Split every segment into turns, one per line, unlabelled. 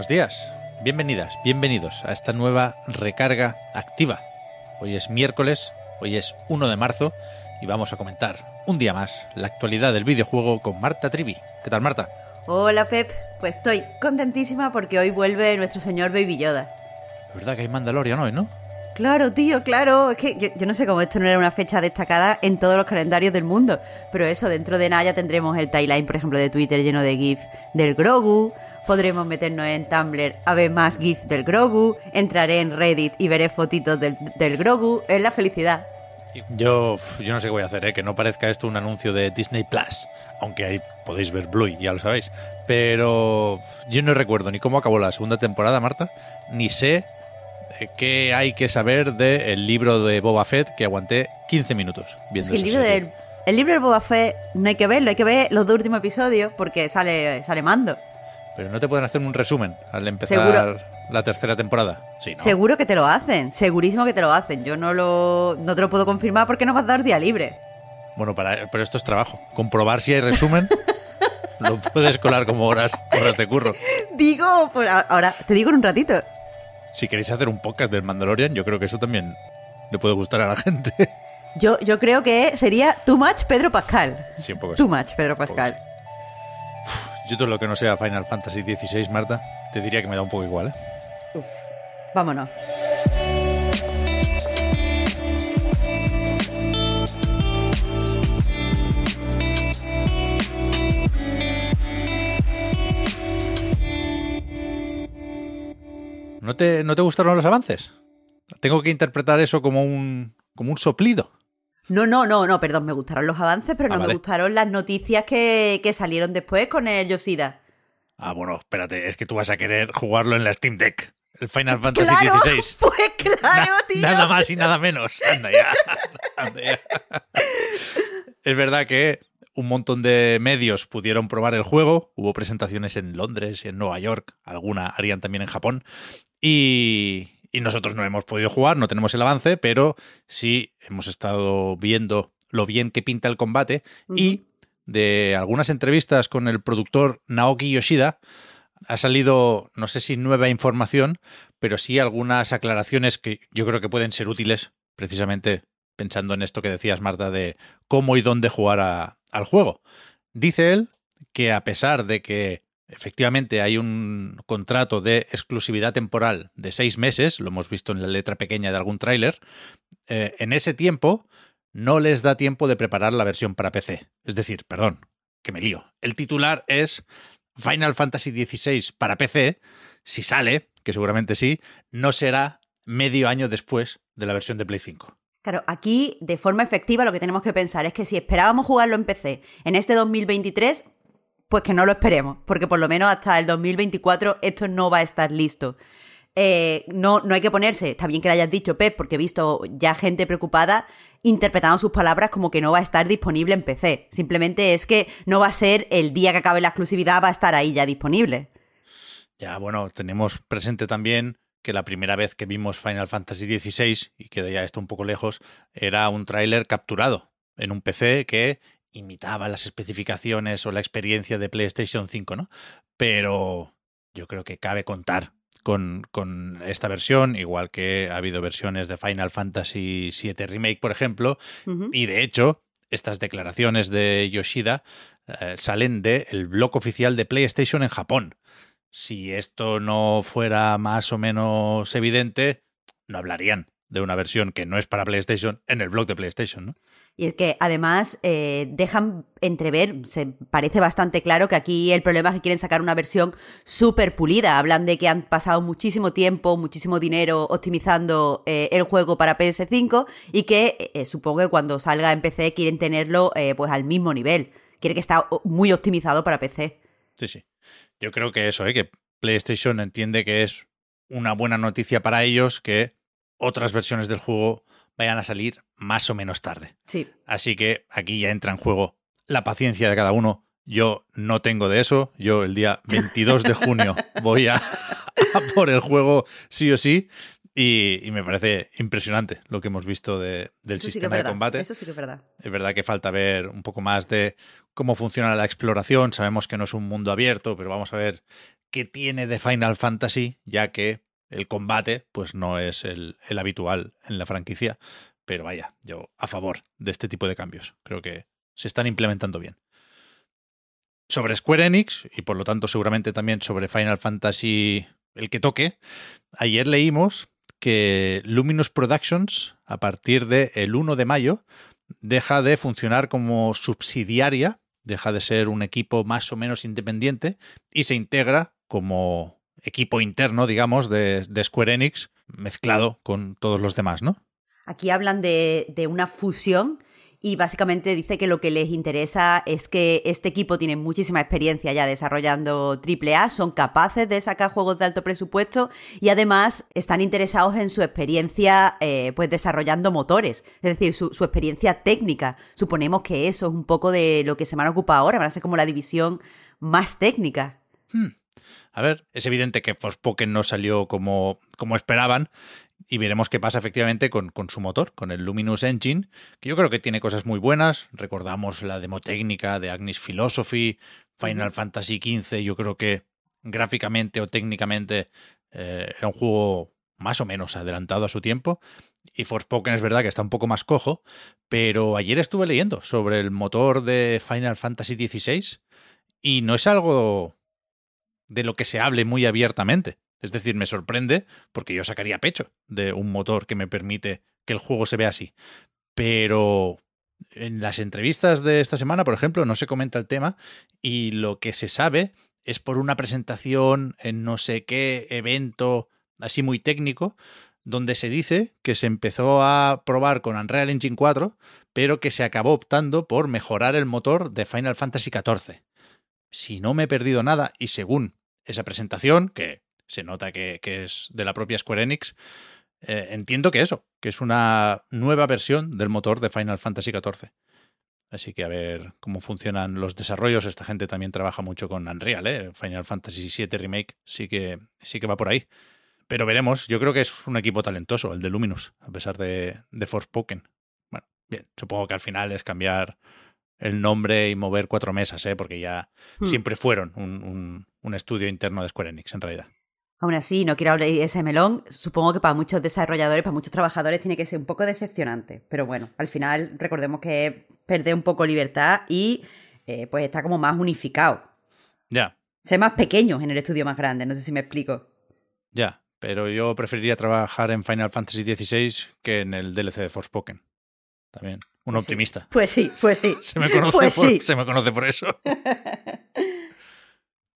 Buenos días. Bienvenidas, bienvenidos a esta nueva recarga activa. Hoy es miércoles, hoy es 1 de marzo y vamos a comentar un día más la actualidad del videojuego con Marta Trivi. ¿Qué tal, Marta?
Hola Pep, pues estoy contentísima porque hoy vuelve nuestro señor Baby Yoda.
Es verdad que hay Mandalorian hoy, ¿no?
Claro, tío, claro. Es que yo, yo no sé cómo esto no era una fecha destacada en todos los calendarios del mundo. Pero eso, dentro de nada ya tendremos el timeline, por ejemplo, de Twitter lleno de GIF del Grogu. Podremos meternos en Tumblr a ver más GIF del Grogu. Entraré en Reddit y veré fotitos del, del Grogu. Es la felicidad.
Yo, yo no sé qué voy a hacer, ¿eh? que no parezca esto un anuncio de Disney Plus, aunque ahí podéis ver Bluey, ya lo sabéis. Pero yo no recuerdo ni cómo acabó la segunda temporada, Marta, ni sé eh, qué hay que saber del libro de Boba Fett que aguanté 15 minutos viendo
Es que el libro, del, el libro de Boba Fett no hay que verlo, hay que ver los dos últimos episodios porque sale, sale mando.
Pero no te pueden hacer un resumen al empezar
Seguro.
la tercera temporada. Sí, ¿no?
Seguro que te lo hacen, segurísimo que te lo hacen. Yo no lo no te lo puedo confirmar porque no vas a dar día libre.
Bueno, para, pero esto es trabajo. Comprobar si hay resumen. lo puedes colar como horas, horas de curro.
Digo, por ahora te digo en un ratito.
Si queréis hacer un podcast del Mandalorian, yo creo que eso también le puede gustar a la gente.
Yo, yo creo que sería Too Much Pedro Pascal.
Sí, un poco
Too. Much Pedro Pascal.
Yo todo lo que no sea Final Fantasy XVI, Marta, te diría que me da un poco igual, ¿eh?
Uf, vámonos.
¿No te, ¿No te gustaron los avances? Tengo que interpretar eso como un, como un soplido.
No, no, no, no, perdón, me gustaron los avances, pero
Ah,
no
vale.
me gustaron las noticias que, que salieron después con el Yoshida.
Ah, bueno, espérate, es que tú vas a querer jugarlo en la Steam Deck. El Final Fantasy
¡Claro!
XVI.
Pues claro,
Na-
tío.
Nada más y nada menos. Anda ya. Anda ya. Es verdad que un montón de medios pudieron probar el juego. Hubo presentaciones en Londres y en Nueva York. Alguna harían también en Japón. Y, y nosotros no hemos podido jugar, no tenemos el avance, pero sí hemos estado viendo lo bien que pinta el combate. Y de algunas entrevistas con el productor Naoki Yoshida, ha salido, no sé si nueva información, pero sí algunas aclaraciones que yo creo que pueden ser útiles, precisamente pensando en esto que decías, Marta, de cómo y dónde jugar a- al juego. Dice él que a pesar de que efectivamente hay un contrato de exclusividad temporal de seis meses, lo hemos visto en la letra pequeña de algún tráiler, eh, en ese tiempo no les da tiempo de preparar la versión para PC. Es decir, perdón, que me lío. El titular es Final Fantasy XVI para PC, si sale, que seguramente sí, no será medio año después de la versión de Play 5.
Claro, aquí de forma efectiva lo que tenemos que pensar es que si esperábamos jugarlo en PC en este 2023, pues que no lo esperemos, porque por lo menos hasta el 2024 esto no va a estar listo. Eh, no, no hay que ponerse, está bien que lo hayas dicho, Pep, porque he visto ya gente preocupada interpretando sus palabras como que no va a estar disponible en PC. Simplemente es que no va a ser el día que acabe la exclusividad, va a estar ahí ya disponible.
Ya, bueno, tenemos presente también que la primera vez que vimos Final Fantasy XVI, y que ya está un poco lejos, era un tráiler capturado en un PC que imitaba las especificaciones o la experiencia de PlayStation 5, ¿no? Pero yo creo que cabe contar con, con esta versión, igual que ha habido versiones de Final Fantasy VII Remake, por ejemplo, y de hecho, estas declaraciones de Yoshida eh, salen del blog oficial de PlayStation en Japón. Si esto no fuera más o menos evidente, no hablarían de una versión que no es para PlayStation en el blog de PlayStation, ¿no?
Y es que además eh, dejan entrever, se parece bastante claro que aquí el problema es que quieren sacar una versión súper pulida. Hablan de que han pasado muchísimo tiempo, muchísimo dinero optimizando eh, el juego para PS5 y que eh, supongo que cuando salga en PC quieren tenerlo pues al mismo nivel. quiere que está muy optimizado para PC.
Sí, sí. Yo creo que eso, ¿eh? que PlayStation entiende que es una buena noticia para ellos que otras versiones del juego vayan a salir más o menos tarde.
Sí.
Así que aquí ya entra en juego la paciencia de cada uno. Yo no tengo de eso. Yo el día 22 de junio voy a, por el juego sí o sí. Y, me parece impresionante lo que hemos visto de, del sistema de combate.
Eso sí que es verdad.
Es verdad que falta ver un poco más de cómo funciona la exploración. Sabemos que no es un mundo abierto, pero vamos a ver qué tiene de Final Fantasy, ya que el combate pues no es el, habitual en la franquicia. Pero vaya, yo a favor de este tipo de cambios. Creo que se están implementando bien. Sobre Square Enix, y por lo tanto seguramente también sobre Final Fantasy el que toque, ayer leímos que Luminous Productions, a partir del el 1 de mayo, deja de funcionar como subsidiaria, deja de ser un equipo más o menos independiente y se integra como equipo interno, digamos, de, Square Enix, mezclado con todos los demás, ¿no?
Aquí hablan de, de una fusión y básicamente dice que lo que les interesa es que este equipo tiene muchísima experiencia ya desarrollando AAA, son capaces de sacar juegos de alto presupuesto y además están interesados en su experiencia eh, pues desarrollando motores, es decir, su, experiencia técnica. Suponemos que eso es un poco de lo que se van a ocupar ahora, van a ser como la división más técnica.
Hmm. A ver, es evidente que Forspoken no salió como, como esperaban y veremos qué pasa efectivamente con, con, su motor, con el Luminous Engine, que yo creo que tiene cosas muy buenas. Recordamos la demo técnica de Agnes Philosophy, Final Fantasy XV, yo creo que gráficamente o técnicamente eh, era un juego más o menos adelantado a su tiempo. Y Forspoken es verdad que está un poco más cojo, pero ayer estuve leyendo sobre el motor de Final Fantasy XVI y no es algo de lo que se hable muy abiertamente. Es decir, me sorprende porque yo sacaría pecho de un motor que me permite que el juego se vea así. Pero en las entrevistas de esta semana, por ejemplo, no se comenta el tema y lo que se sabe es por una presentación en no sé qué evento así muy técnico, donde se dice que se empezó a probar con Unreal Engine 4, pero que se acabó optando por mejorar el motor de Final Fantasy XIV. Si no me he perdido nada, y según esa presentación, que se nota que, es de la propia Square Enix. Eh, entiendo que eso, que es una nueva versión del motor de Final Fantasy XIV. Así que a ver cómo funcionan los desarrollos. Esta gente también trabaja mucho con Unreal, ¿eh? Final Fantasy VII Remake sí que, sí que va por ahí. Pero veremos, yo creo que es un equipo talentoso, el de Luminous, a pesar de, de Forspoken. Bueno, bien, supongo que al final es cambiar el nombre y mover cuatro mesas, ¿eh? porque ya hmm. siempre fueron un, un estudio interno de Square Enix, en realidad.
Aún así, no quiero hablar de ese melón. Supongo que para muchos desarrolladores, para muchos trabajadores, tiene que ser un poco decepcionante. Pero bueno, al final recordemos que perder un poco libertad y eh, pues está como más unificado.
Ya.
Ser más pequeños en el estudio más grande, no sé si me explico.
Ya, pero yo preferiría trabajar en Final Fantasy XVI que en el DLC de Forspoken. También. Un
pues
optimista.
Pues sí, pues sí.
se, me conoce
pues
por, se me conoce por eso.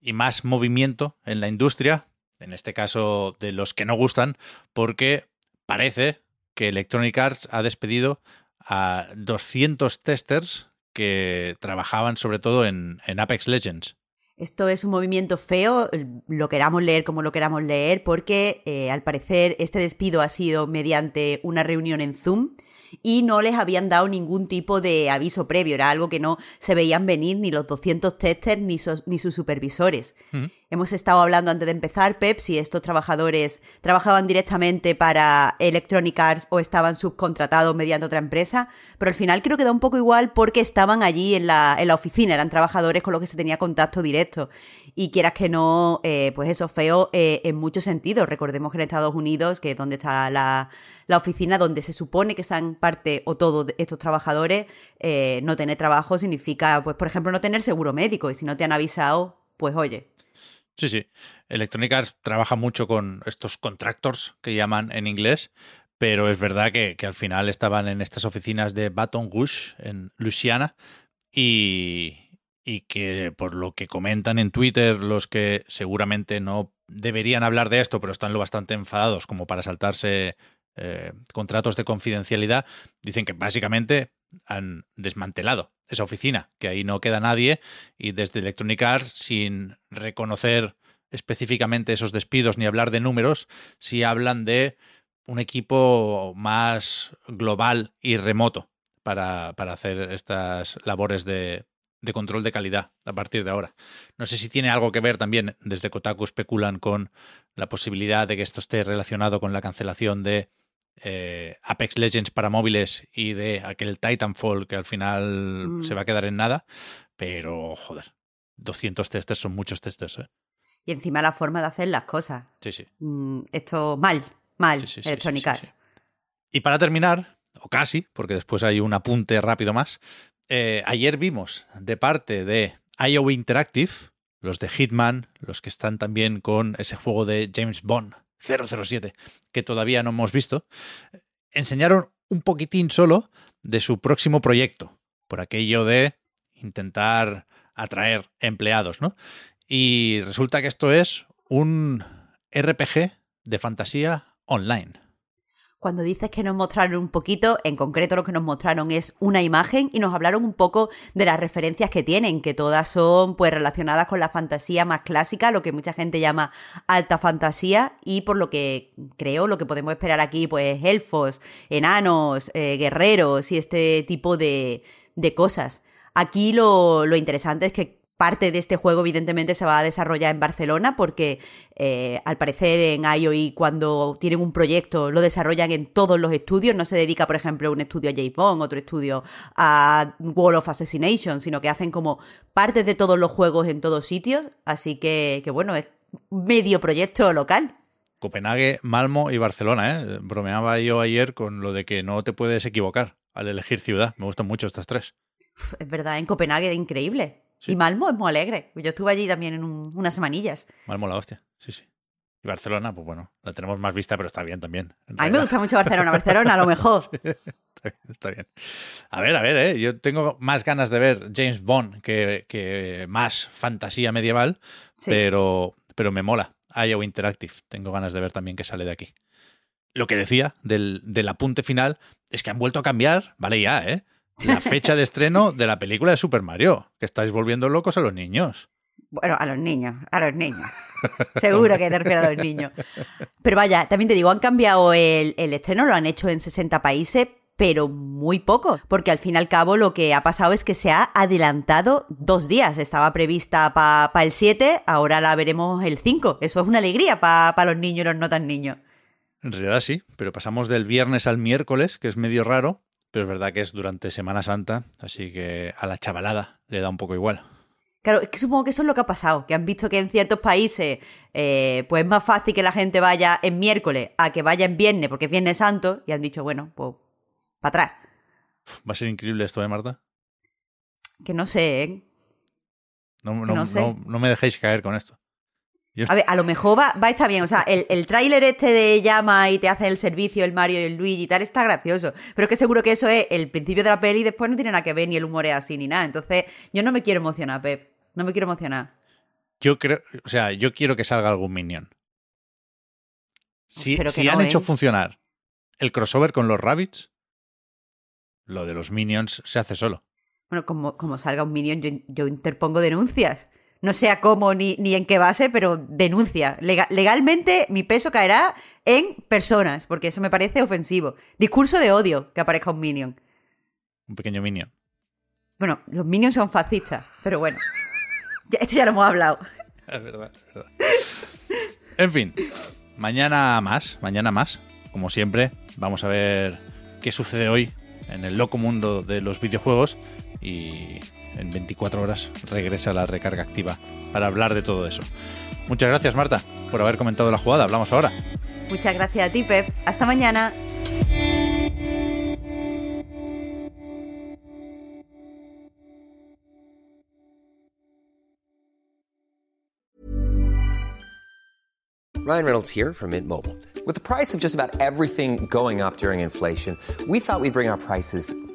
y más movimiento en la industria, en este caso de los que no gustan, porque parece que Electronic Arts ha despedido a 200 testers que trabajaban sobre todo en, Apex Legends.
Esto es un movimiento feo, lo queramos leer como lo queramos leer, porque eh, al parecer este despido ha sido mediante una reunión en Zoom y no les habían dado ningún tipo de aviso previo. Era algo que no se veían venir ni los 200 testers ni, ni sus supervisores. Hemos estado hablando antes de empezar, Pep, si estos trabajadores trabajaban directamente para Electronic Arts o estaban subcontratados mediante otra empresa, pero al final creo que da un poco igual porque estaban allí en la, oficina, eran trabajadores con los que se tenía contacto directo. Y quieras que no, eh, pues eso feo eh, en muchos sentidos. Recordemos que en Estados Unidos, que es donde está la, la oficina, donde se supone que sean parte o todos estos trabajadores, eh, no tener trabajo significa, pues por ejemplo, no tener seguro médico. Y si no te han avisado, pues oye,
Sí, sí. Electronic Arts trabaja mucho con estos contractors que llaman en inglés, pero es verdad que, al final estaban en estas oficinas de Baton Rouge, en Louisiana, y, que por lo que comentan en Twitter los que seguramente no deberían hablar de esto, pero están lo bastante enfadados como para saltarse eh, contratos de confidencialidad, dicen que básicamente han desmantelado esa oficina, que ahí no queda nadie y desde Electronic Arts, sin reconocer específicamente esos despidos ni hablar de números, sí hablan de un equipo más global y remoto para, para hacer estas labores de, de control de calidad a partir de ahora. No sé si tiene algo que ver también, desde Kotaku especulan con la posibilidad de que esto esté relacionado con la cancelación de eh, Apex Legends para móviles y de aquel Titanfall que al final
Mm.
se va a quedar en nada, pero joder, 200 testers son muchos testers. ¿eh?
Y encima la forma de hacer las cosas.
Sí, sí.
Mm, esto mal, mal,
Sí. Y para terminar, o casi, porque después hay un apunte rápido más, eh, ayer vimos de parte de IO Interactive, los de Hitman, los que están también con ese juego de James Bond 007, que todavía no hemos visto, enseñaron un poquitín solo de su próximo proyecto, por aquello de intentar atraer empleados, ¿no? Y resulta que esto es un RPG de fantasía online.
Cuando dices que nos mostraron un poquito, en concreto lo que nos mostraron es una imagen y nos hablaron un poco de las referencias que tienen, que todas son pues relacionadas con la fantasía más clásica, lo que mucha gente llama alta fantasía y por lo que creo lo que podemos esperar aquí pues elfos, enanos, eh, guerreros y este tipo de, de cosas. Aquí lo, lo interesante es que parte de este juego evidentemente se va a desarrollar en Barcelona porque eh, al parecer en IOI cuando tienen un proyecto lo desarrollan en todos los estudios, no se dedica por ejemplo un estudio a James Bond, otro estudio a Wall of Assassination, sino que hacen como partes de todos los juegos en todos sitios, así que, que bueno, es medio proyecto local.
Copenhague, Malmo y Barcelona, ¿eh? Bromeaba yo ayer con lo de que no te puedes equivocar al elegir ciudad. Me gustan mucho estas tres.
Es verdad, en Copenhague es increíble.
Sí.
Y Malmo es muy alegre. Yo estuve allí también en un- unas semanillas.
Malmo la hostia, sí, sí. Y Barcelona, pues bueno, la tenemos más vista, pero está bien también.
A mí me gusta mucho Barcelona. Barcelona, a lo mejor.
Está bien, está bien. A ver, a ver, ¿eh? yo tengo más ganas de ver James Bond que, que más fantasía medieval,
Sí.
pero, pero me mola. IO Interactive, tengo ganas de ver también que sale de aquí. Lo que decía del, del apunte final es que han vuelto a cambiar, vale ya, ¿eh? La fecha de estreno de la película de Super Mario, que estáis volviendo locos a los niños.
Bueno, a los niños, a los niños. Seguro que te refieres a los niños. Pero vaya, también te digo, han cambiado el, el estreno, lo han hecho en 60 países, pero muy poco, porque al fin y al cabo lo que ha pasado es que se ha adelantado dos días. Estaba prevista para el 7, ahora la veremos el 5. Eso es una alegría para los niños y los no tan niños.
En realidad sí, pero pasamos del viernes al miércoles, que es medio raro, pero es verdad que es durante Semana Santa, así que a la chavalada le da un poco igual.
Claro, es que supongo que eso es lo que ha pasado, que han visto que en ciertos países eh, pues es más fácil que la gente vaya en miércoles a que vaya en viernes, porque es Viernes Santo, y han dicho, bueno, pues para atrás.
Va a ser increíble esto, ¿eh, Marta?
Que no sé, ¿eh?
No, no,
no sé.
no- no me dejéis caer con esto.
A ver, a lo mejor va, va a estar bien. O sea, el, el tráiler este de llama y te hace el servicio el Mario y el Luigi y tal está gracioso. Pero es que seguro que eso es el principio de la peli y después no tiene nada que ver, ni el humor es así, ni nada. Entonces, yo no me quiero emocionar, Pep. No me quiero emocionar.
Yo creo, o sea, yo quiero que salga algún Minion. Si, si
no,
han
¿eh?
hecho funcionar el crossover con los Rabbits, lo de los Minions se hace solo.
Bueno, como, como salga un Minion, yo, yo interpongo denuncias. No sé a cómo ni, ni en qué base, pero denuncia. Lega- legalmente mi peso caerá en personas, porque eso me parece ofensivo. Discurso de odio que aparezca un Minion.
Un pequeño Minion.
Bueno, los Minions son fascistas, pero bueno. Ya- esto ya lo hemos hablado.
Es verdad, es verdad. En fin, mañana más, mañana más. Como siempre, vamos a ver qué sucede hoy en el loco mundo de los videojuegos y en 24 horas regresa la recarga activa para hablar de todo eso. Muchas gracias, Marta, por haber comentado la jugada. Hablamos ahora.
Muchas gracias a ti, Pep. Hasta mañana.
Ryan Reynolds here from Mint Mobile. With the price of just about everything going up during inflation, we thought we'd bring our prices